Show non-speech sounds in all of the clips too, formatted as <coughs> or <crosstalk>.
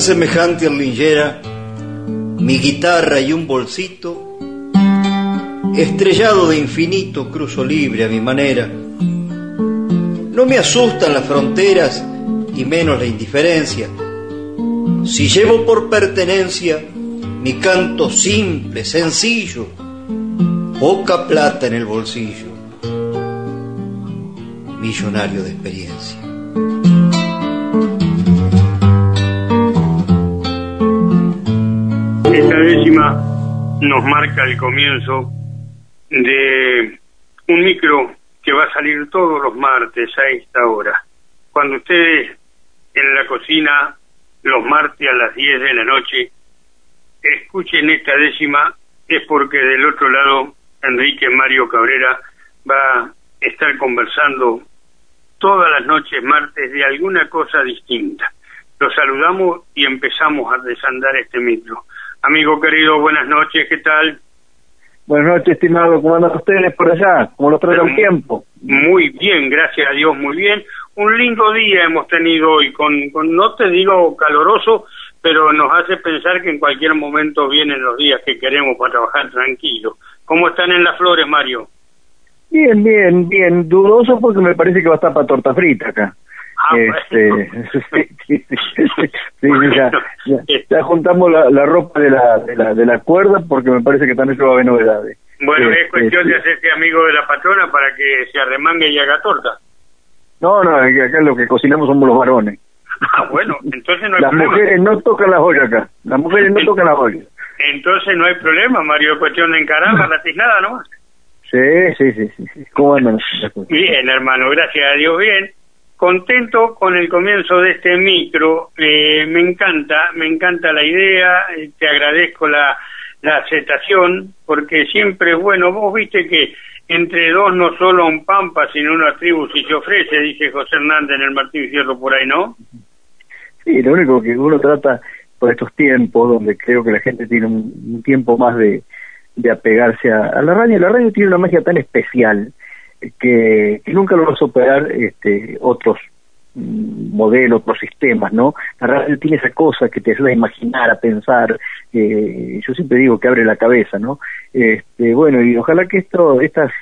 tan semejante linjera, mi guitarra y un bolsito, estrellado de infinito, cruzo libre a mi manera. No me asustan las fronteras y menos la indiferencia. Si llevo por pertenencia mi canto simple, sencillo, poca plata en el bolsillo, millonario de experiencia. Nos marca el comienzo de un micro que va a salir todos los martes a esta hora. Cuando ustedes en la cocina los martes a las 10 de la noche escuchen esta décima es porque del otro lado Enrique Mario Cabrera va a estar conversando todas las noches martes de alguna cosa distinta. Los saludamos y empezamos a desandar este micro. Amigo querido, buenas noches, ¿qué tal? Buenas noches, estimado. ¿Cómo andan ustedes por allá? ¿Cómo los trata el tiempo? Muy bien, gracias a Dios, muy bien. Un lindo día hemos tenido hoy, con, con no te digo caloroso, pero nos hace pensar que en cualquier momento vienen los días que queremos para trabajar tranquilo. ¿Cómo están en las flores, Mario? Bien, bien, bien. Dudoso porque me parece que va a estar para torta frita acá. Ah, este, <laughs> sí, ya, ya, juntamos la, la ropa de la, de la, de la cuerda porque me parece que también se va a haber novedades. Bueno, es Este, cuestión de sí. hacerse amigo de la patrona para que se arremangue y haga torta. No, no, acá lo que cocinamos somos los varones. Ah, bueno, entonces no hay Las problema. mujeres no tocan las ollas acá. Las mujeres no tocan las ollas. Entonces no hay problema, Mario, es cuestión de encararla, la tiznada nomás. Sí, sí, sí, sí. sí. ¿Cómo andan? Bien, hermano, gracias a Dios, bien. Contento con el comienzo de este micro. Eh, me encanta, me encanta la idea. eh, te agradezco la, aceptación, porque siempre es bueno. Vos viste que entre dos no solo un pampa, sino una tribu si se ofrece, dice José Hernández en el Martín Fierro por ahí, ¿no? Sí, lo único que uno trata por estos tiempos, donde creo que la gente tiene un, un tiempo más de, de apegarse a, a la radio. La radio tiene una magia tan especial que, que nunca lo va a superar este, otros mm, modelos, otros sistemas, ¿no? La radio tiene esa cosa que te ayuda a imaginar, a pensar. eh, yo siempre digo que abre la cabeza, ¿no? Este, bueno, y ojalá que esto, estas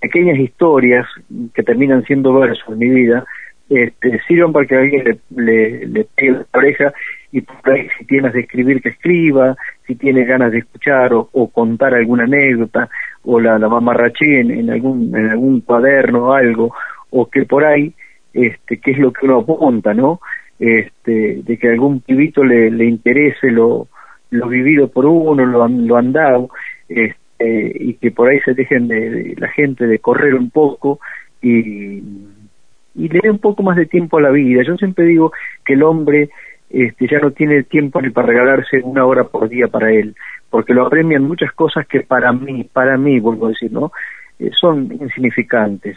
pequeñas historias que terminan siendo versos en mi vida este, sirvan para que alguien le, le, le pegue la oreja y por ahí si tiene ganas de escribir que escriba, si tiene ganas de escuchar o contar alguna anécdota o la, la mamarraché en, algún en algún cuaderno o algo o que por ahí este que es lo que uno apunta, ¿no? Este de que algún pibito le, le interese lo lo vivido por uno, lo, lo andado, este, y que por ahí se dejen de, de la gente de correr un poco y, y le dé un poco más de tiempo a la vida. Yo siempre digo que el hombre este, ya no tiene tiempo ni para regalarse una hora por día para él, porque lo apremian muchas cosas que para mí, para mí, vuelvo a decir, ¿no? Eh, son insignificantes,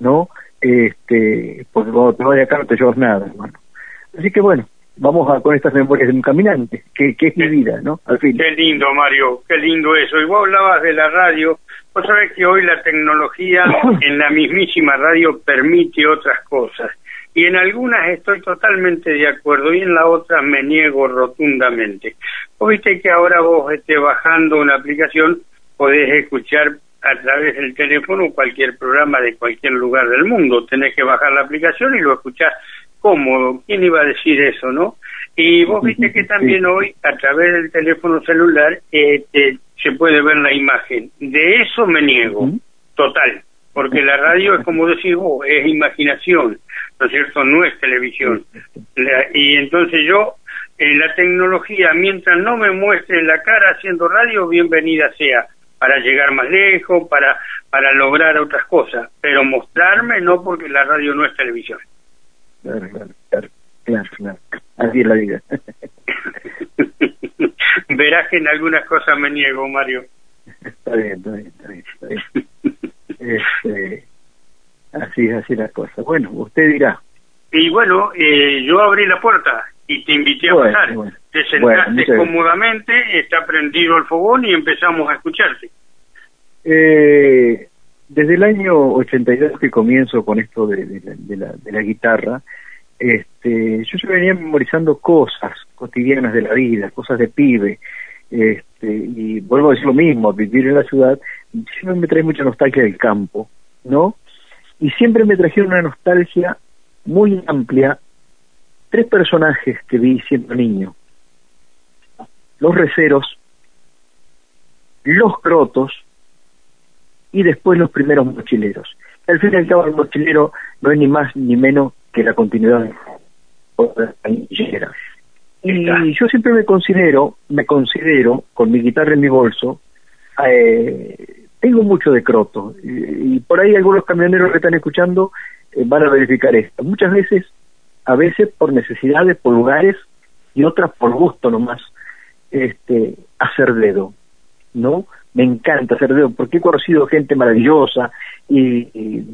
¿no? Este, porque cuando te vas de acá no te llevas nada, hermano. Así que bueno, vamos a, con estas memorias de un caminante, que, que es mi vida, ¿no? Al fin. Qué lindo, Mario, qué lindo eso. Y vos hablabas de la radio. Vos sabés que hoy la tecnología <coughs> en la mismísima radio permite otras cosas. Y en algunas estoy totalmente de acuerdo y en la otra me niego rotundamente. Vos viste que ahora vos esté bajando una aplicación, podés escuchar a través del teléfono cualquier programa de cualquier lugar del mundo. Tenés que bajar la aplicación y lo escuchás cómodo. ¿Quién iba a decir eso, no? Y vos viste que también hoy, a través del teléfono celular, eh, te- se puede ver la imagen. De eso me niego, total. Porque la radio es como decís vos, es imaginación, ¿no es cierto? No es televisión. La- y entonces yo, eh, la tecnología, mientras no me muestre la cara haciendo radio, bienvenida sea, para llegar más lejos, para, para lograr otras cosas. Pero mostrarme no porque la radio no es televisión. Claro, claro, claro, claro, claro. Así es la vida. <laughs> Verás que en algunas cosas me niego, Mario. está bien, está bien, está bien. Está bien. Este, así es, así la cosa. Bueno, usted dirá. Y bueno, eh, yo abrí la puerta y te invité a Bueno, pasar. bueno. Te sentaste cómodamente, está prendido el fogón y empezamos a escucharte. Eh, desde el año 82 que comienzo con esto de, de la, de, la, de la guitarra, este, yo se venía memorizando cosas cotidianas de la vida, cosas de pibe, este, y vuelvo a decir lo mismo, vivir en la ciudad siempre me trae mucha nostalgia del campo, ¿no? Y siempre me trajeron una nostalgia muy amplia, tres personajes que vi siendo niño, los receros, los crotos y después los primeros mochileros. Al fin y al cabo el mochilero no es ni más ni menos que la continuidad de la Y yo siempre me considero, me considero, con mi guitarra en mi bolso, eh, tengo mucho de croto. Y, por ahí algunos camioneros que están escuchando eh, van a verificar esto. Muchas veces, a veces por necesidades, por lugares, y otras por gusto nomás, este, hacer dedo, ¿no? Me encanta hacer dedo, porque he conocido gente maravillosa y, y,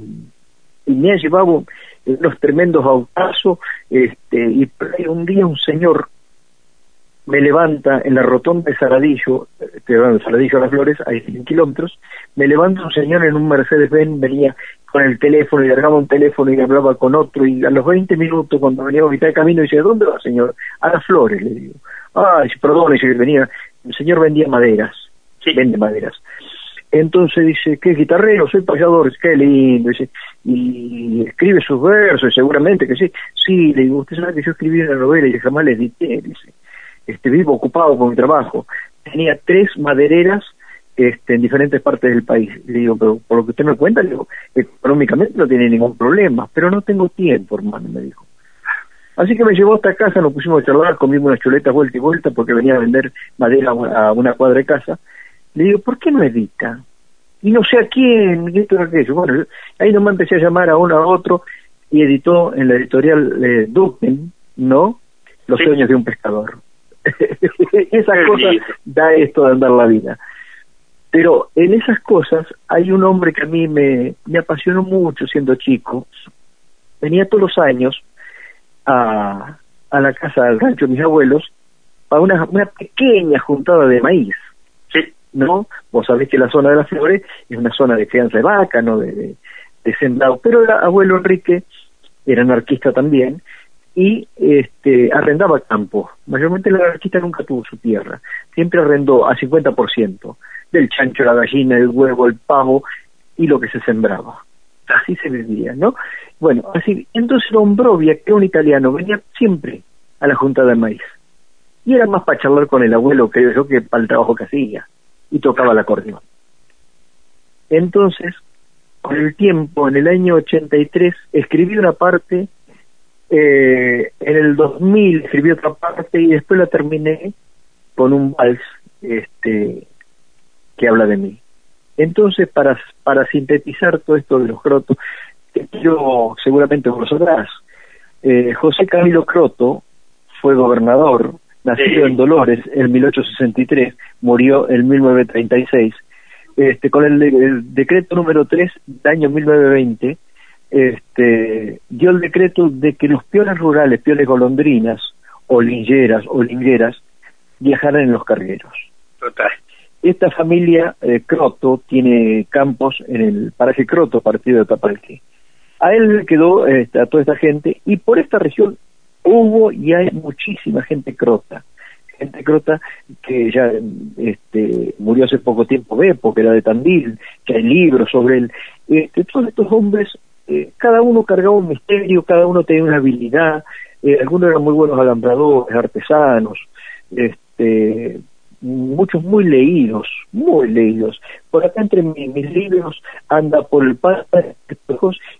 me ha llevado unos tremendos autazos, este, y un día un señor me levanta en la rotonda de Saladillo, estoy hablando de Saladillo a las Flores, hay 100 kilómetros, me levanta un señor en un Mercedes-Benz, venía con el teléfono y largaba un teléfono y hablaba con otro, y a los 20 minutos, cuando venía a mitad de camino, dice, ¿dónde va, señor? A las Flores, le digo. Ah, perdón, dice, venía, el señor vendía maderas, sí. vende maderas. Entonces dice, ¿qué guitarrero? Soy payador, qué lindo, dice, y escribe sus versos, seguramente que sí. Sí, le digo, usted sabe que yo escribí una novela y jamás le edité, dice este, vivo ocupado con mi trabajo. Tenía tres madereras este, en diferentes partes del país. Le digo, pero por lo que usted me cuenta, digo, económicamente no tiene ningún problema, pero no tengo tiempo, hermano, me dijo. Así que me llevó hasta casa, nos pusimos a charlar, comimos unas chuletas vuelta y vuelta porque venía a vender madera a una cuadra de casa. Le digo, ¿por qué no edita? Y no sé a quién, y esto aquello. Bueno, ahí nomás empecé a llamar a uno a otro y editó en la editorial eh, Duken, ¿no? Los sueños de un pescador. <laughs> esas cosas da esto de andar la vida. Pero en esas cosas hay un hombre que a mí me, me apasionó mucho siendo chico. Venía todos los años a, a la casa del rancho de mis abuelos a una, una pequeña juntada de maíz. ¿No? Vos sabés que la zona de las flores es una zona de crianza de vaca, ¿no? De, de, de sembrado. Pero el abuelo Enrique era anarquista también y este, arrendaba campo. Mayormente la anarquista nunca tuvo su tierra, siempre arrendó a 50% del chancho, la gallina, el huevo, el pavo y lo que se sembraba. Así se vivía, ¿no? Bueno, así, entonces Don Brovia, que era un italiano, venía siempre a la Junta de Maíz. Y era más para charlar con el abuelo, creo yo, que para el trabajo que hacía. Y tocaba el acordeón. Entonces, con el tiempo, en el año 83, escribí una parte eh, en el 2000 escribí otra parte y después la terminé con un vals este, que habla de mí. Entonces, para, para sintetizar todo esto de los crotos, yo seguramente vos sabrás, eh, José Camilo Croto fue gobernador, nacido en Dolores en 1863, murió en 1936, este, con el, el decreto número 3 del año 1920, este, dio el decreto de que los pioles rurales, pioles golondrinas, o lingeras, o lingueras, viajaran en los cargueros. Total. Esta familia eh, Croto tiene campos en el paraje Croto, partido de Tapalqué. A él le quedó a toda esta gente y por esta región hubo y hay muchísima gente crota. Gente crota que ya este, murió hace poco tiempo Bepo, que era de Tandil, que hay libros sobre él. Este, todos estos hombres eh, cada uno cargaba un misterio, cada uno tenía una habilidad, eh, algunos eran muy buenos alambradores, artesanos, este, muchos muy leídos, muy leídos. Por acá entre mis libros anda por el Padre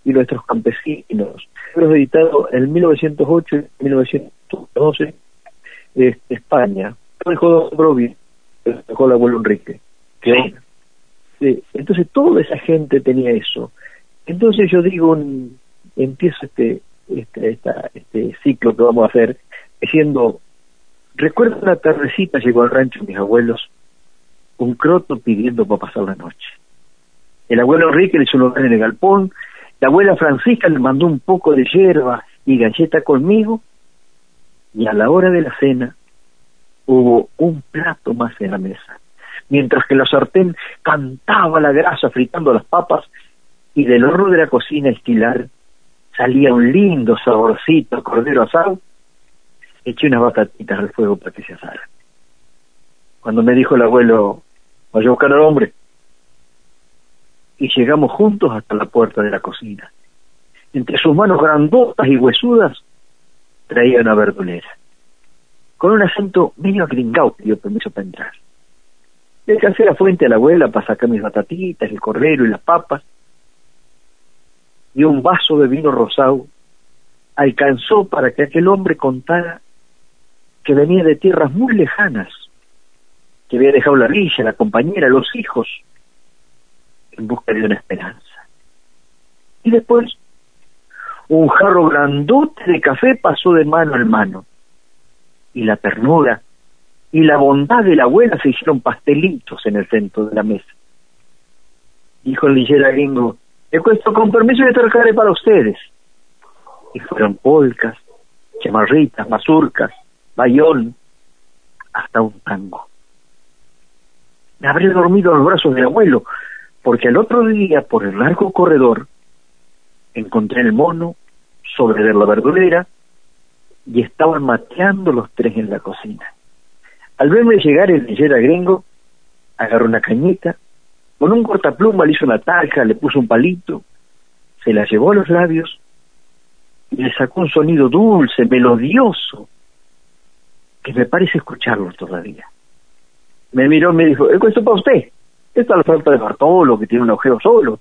y nuestros campesinos. Los editados en 1908 y 1912 este, España. Dejó Don Brovi, dejó el abuelo Enrique. entonces toda esa gente tenía eso. Entonces yo digo, empiezo este, este, este ciclo que vamos a hacer diciendo, recuerdo una tardecita llegó al rancho mis abuelos un croto pidiendo para pasar la noche. El abuelo Enrique le hizo un en el galpón, la abuela Francisca le mandó un poco de hierba y galleta conmigo, y a la hora de la cena hubo un plato más en la mesa. Mientras que la sartén cantaba la grasa fritando las papas y del horno de la cocina estilar salía un lindo saborcito cordero asado, eché unas batatitas al fuego para que se asaran. Cuando me dijo el abuelo, vaya a buscar al hombre, y llegamos juntos hasta la puerta de la cocina. Entre sus manos grandotas y huesudas traía una verdulera. Con un acento medio agringado dio permiso para entrar. Le alcancé la fuente a la abuela para sacar mis batatitas, el cordero y las papas. Y un vaso de vino rosado alcanzó para que aquel hombre contara que venía de tierras muy lejanas, que había dejado la villa, la compañera, los hijos, en busca de una esperanza. Y después, un jarro grandote de café pasó de mano en mano. Y la ternura y la bondad de la abuela se hicieron pastelitos en el centro de la mesa. Dijo el lillera gringo, he puesto con permiso de trabajaré para ustedes. Y fueron polcas, chamarritas, mazurcas, bayón, hasta un tango. Me habré dormido a los brazos del abuelo, porque al otro día, por el largo corredor, encontré el mono sobre la verdurera y estaban mateando los tres en la cocina. Al verme llegar el lillera gringo, agarró una cañita, con un cortapluma le hizo una tarja, le puso un palito, se la llevó a los labios y le sacó un sonido dulce, melodioso, que me parece escucharlo todavía. Me miró y me dijo, esto para usted. Esta es la falta de Bartolo, que tiene un agujero solo.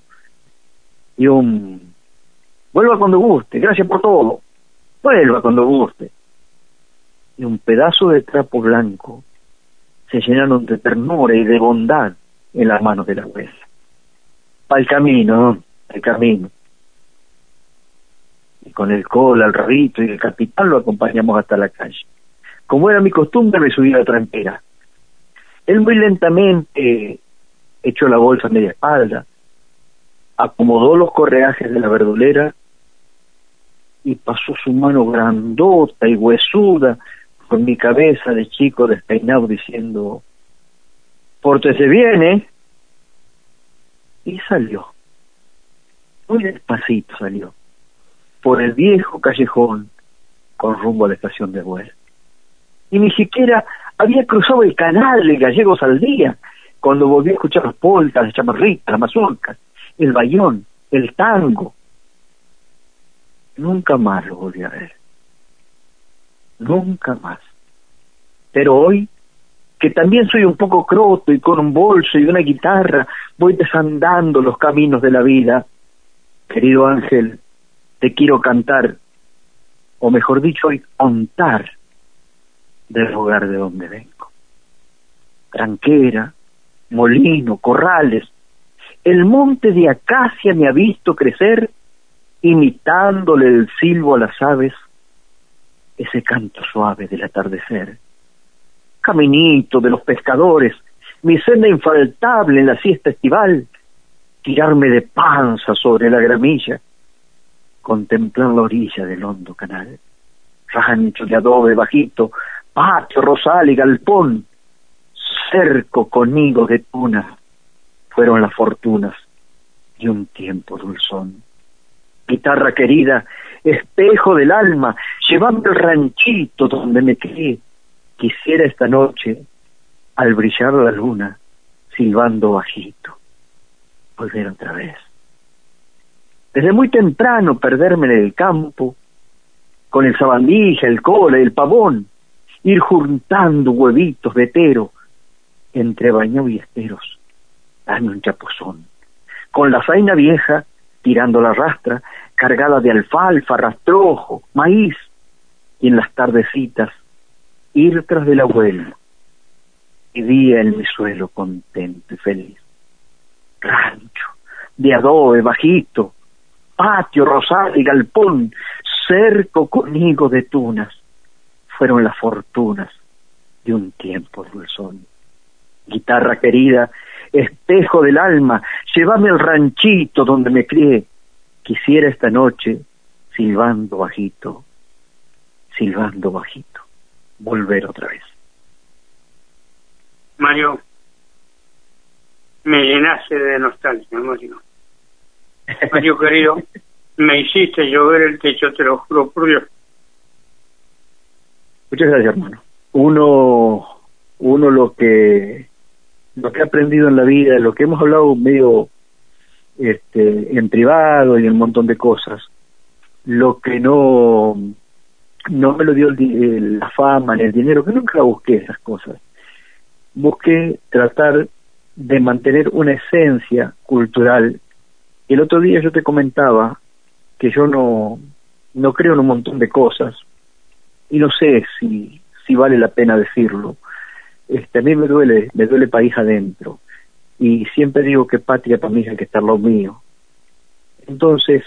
Y un... Vuelva cuando guste, gracias por todo. Vuelva cuando guste. Y un pedazo de trapo blanco se llenaron de ternura y de bondad en las manos de la abuela. Para el camino, el camino. Y con el col, al rabito y el capitán lo acompañamos hasta la calle. Como era mi costumbre, me subí a la trampera. Él muy lentamente echó la bolsa a media espalda, acomodó los correajes de la verdulera y pasó su mano grandota y huesuda con mi cabeza de chico despeinado diciendo, pórtese bien, ¿eh? Y salió, muy despacito salió, por el viejo callejón con rumbo a la estación de vuelo. Y ni siquiera había cruzado el canal de Gallegos al día, cuando volví a escuchar las polcas, las chamarritas, las mazurcas, el bayón, el tango. Nunca más lo volví a ver. Nunca más. Pero hoy, que también soy un poco croto y con un bolso y una guitarra, voy desandando los caminos de la vida. Querido Ángel, te quiero cantar, o mejor dicho, hoy contar del lugar de donde vengo. Tranquera, molino, corrales. El monte de acacia me ha visto crecer, imitándole el silbo a las aves, ese canto suave del atardecer. Caminito de los pescadores, mi senda infaltable en la siesta estival, tirarme de panza sobre la gramilla, contemplar la orilla del hondo canal, rancho de adobe bajito, patio, rosal y galpón, cerco con de tuna, fueron las fortunas de un tiempo dulzón. Guitarra querida, espejo del alma, llevando el ranchito donde me crié, quisiera esta noche, al brillar la luna, silbando bajito, volver otra vez. Desde muy temprano perderme en el campo, con el sabandija, el cola, el pavón, ir juntando huevitos de tero entre baño y esteros, dame un chapuzón. Con la zaina vieja, tirando la rastra, cargada de alfalfa, rastrojo, maíz, y en las tardecitas, ir tras del abuelo, y día en mi suelo contento y feliz. Rancho, de adobe bajito, patio, rosal y galpón, cerco conmigo de tunas, fueron las fortunas de un tiempo dulzón guitarra querida, espejo del alma, llévame al ranchito donde me crié. Quisiera esta noche, silbando bajito, silbando bajito, volver otra vez. Mario, me llenaste de nostalgia, Mario. Mario querido, Me hiciste llover el techo, te lo juro por Dios. Muchas gracias, hermano. Uno, uno lo que lo que ha aprendido en la vida, lo que hemos hablado medio este, en privado y un montón de cosas, lo que no no me lo dio la fama ni el dinero, que nunca busqué esas cosas. Busqué tratar de mantener una esencia cultural. El otro día yo te comentaba que yo no, no creo en un montón de cosas y no sé si, si vale la pena decirlo. Este, a mí me duele, me duele país adentro y siempre digo que patria para mí es el que está lo mío. Entonces,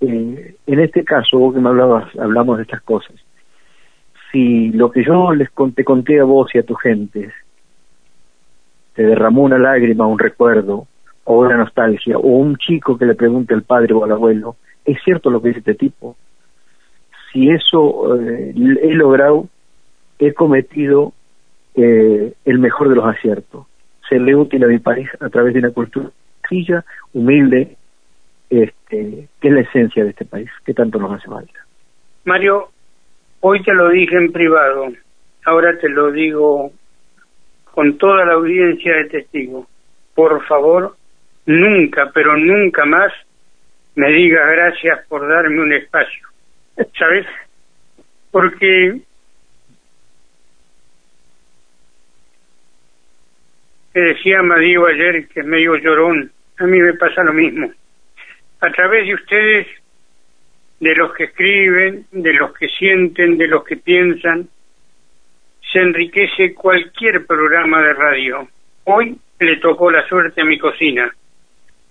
eh, en este caso, vos que me hablabas, hablamos de estas cosas, si lo que yo les conté, conté a vos y a tu gente te derramó una lágrima, un recuerdo, o una nostalgia, o un chico que le pregunte al padre o al abuelo, ¿es cierto lo que dice este tipo? Si eso eh, he logrado, he cometido eh, el mejor de los aciertos, serle útil a mi país a través de una cultura sencilla, humilde, este, que es la esencia de este país, que tanto nos hace falta. Mario, hoy te lo dije en privado, ahora te lo digo con toda la audiencia de testigos. Por favor, nunca, pero nunca más me digas gracias por darme un espacio. ¿Sabes? Porque que decía Madío ayer, que es medio llorón, a mí me pasa lo mismo. A través de ustedes, de los que escriben, de los que sienten, de los que piensan, se enriquece cualquier programa de radio. Hoy le tocó la suerte a mi cocina.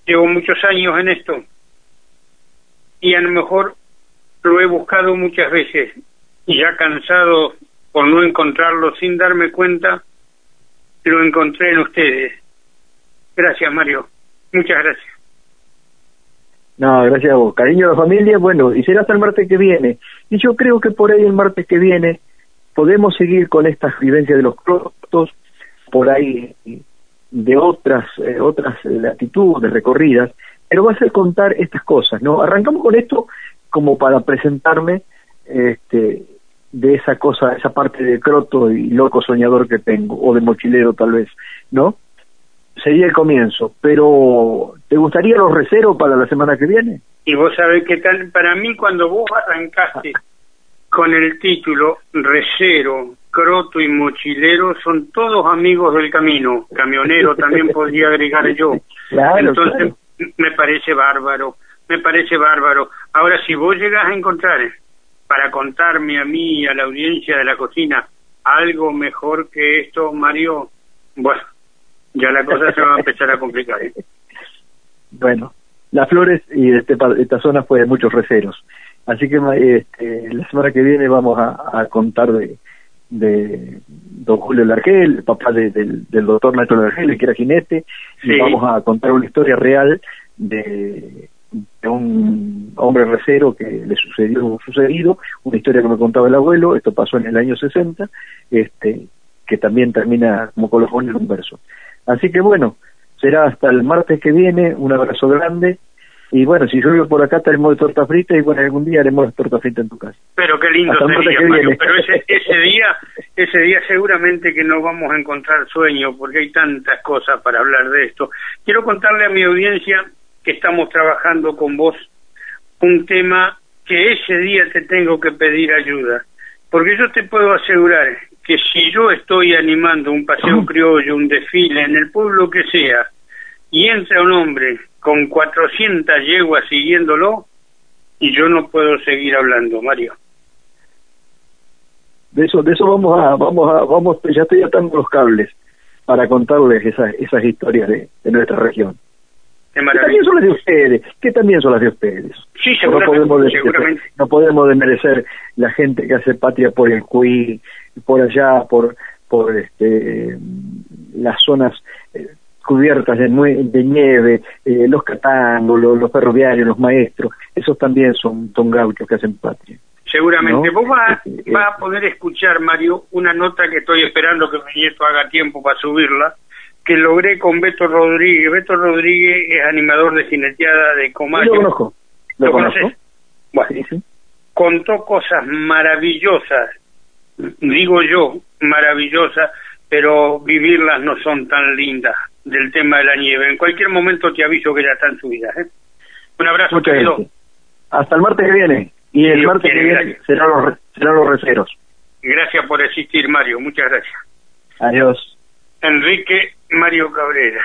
Llevo muchos años en esto y a lo mejor lo he buscado muchas veces y ya cansado por no encontrarlo sin darme cuenta, lo encontré en ustedes. Gracias, Mario. Muchas gracias. No, gracias a vos. Cariño a la familia, bueno, y será hasta el martes que viene. Y yo creo que por ahí el martes que viene podemos seguir con estas vivencias de los cortos, por ahí de otras, eh, otras latitudes recorridas, pero va a ser contar estas cosas, ¿no? Arrancamos con esto como para presentarme este, de esa cosa, esa parte de croto y loco soñador que tengo, o de mochilero tal vez, ¿no? Sería el comienzo, pero ¿te gustaría los receros para la semana que viene? Y vos sabés que tal, para mí cuando vos arrancaste <laughs> con el título Recero, Croto y Mochilero son todos amigos del camino, camionero también <laughs> podría agregar yo. Entonces me parece bárbaro, me parece bárbaro. Ahora si vos llegas a encontrar para contarme a mí y a la audiencia de la cocina algo mejor que esto, Mario, bueno, ya la cosa se va a empezar a complicar. ¿eh? <laughs> Bueno, las flores y este, esta zona fue de muchos receros. Así que este, la semana que viene vamos a, contar de, de don Julio Largel, papá del, doctor Nacho Largel, que era jinete, y vamos a contar una historia real de, de un hombre recero que le sucedió sucedido, una historia que me contaba el abuelo, esto pasó en el año 60, este, que también termina como colofón en un verso. Así que bueno, será hasta el martes que viene, un abrazo grande, y bueno, si yo vivo por acá, tenemos de torta frita y bueno, algún día haremos la torta frita en tu casa. Pero qué lindo sería, Pero ese, <laughs> ese día, ese día seguramente que no vamos a encontrar sueño porque hay tantas cosas para hablar de esto. Quiero contarle a mi audiencia que estamos trabajando con vos un tema que ese día te tengo que pedir ayuda. Porque yo te puedo asegurar que si yo estoy animando un paseo criollo, un desfile en el pueblo que sea, y entra un hombre con 400 yeguas siguiéndolo, y yo no puedo seguir hablando, Mario. De eso, de eso vamos a, vamos a, vamos, ya estoy atando los cables para contarles esas, esas historias de nuestra región que también son las de ustedes, que también son las de ustedes. Sí, seguramente, no podemos, No podemos desmerecer la gente que hace patria por el CUI, por allá, por por este las zonas eh, cubiertas de, de nieve, eh, los catangos, los, ferroviarios, los maestros, esos también son, son gauchos que hacen patria. Seguramente. Vos vas, a poder escuchar, Mario, una nota que estoy esperando que mi nieto haga tiempo para subirla, que logré con Beto Rodríguez. Beto Rodríguez es animador de jineteada de Comayo. Lo conozco. ¿Lo, conozco? Bueno, contó cosas maravillosas, digo yo, maravillosas, pero vivirlas no son tan lindas del tema de la nieve. En cualquier momento te aviso que ya están subidas. ¿eh? Un abrazo, querido. Hasta el martes que viene. Y el martes que viene serán los, serán los receros. Gracias por existir, Mario. Muchas gracias. Adiós. Enrique Mario Cabrera.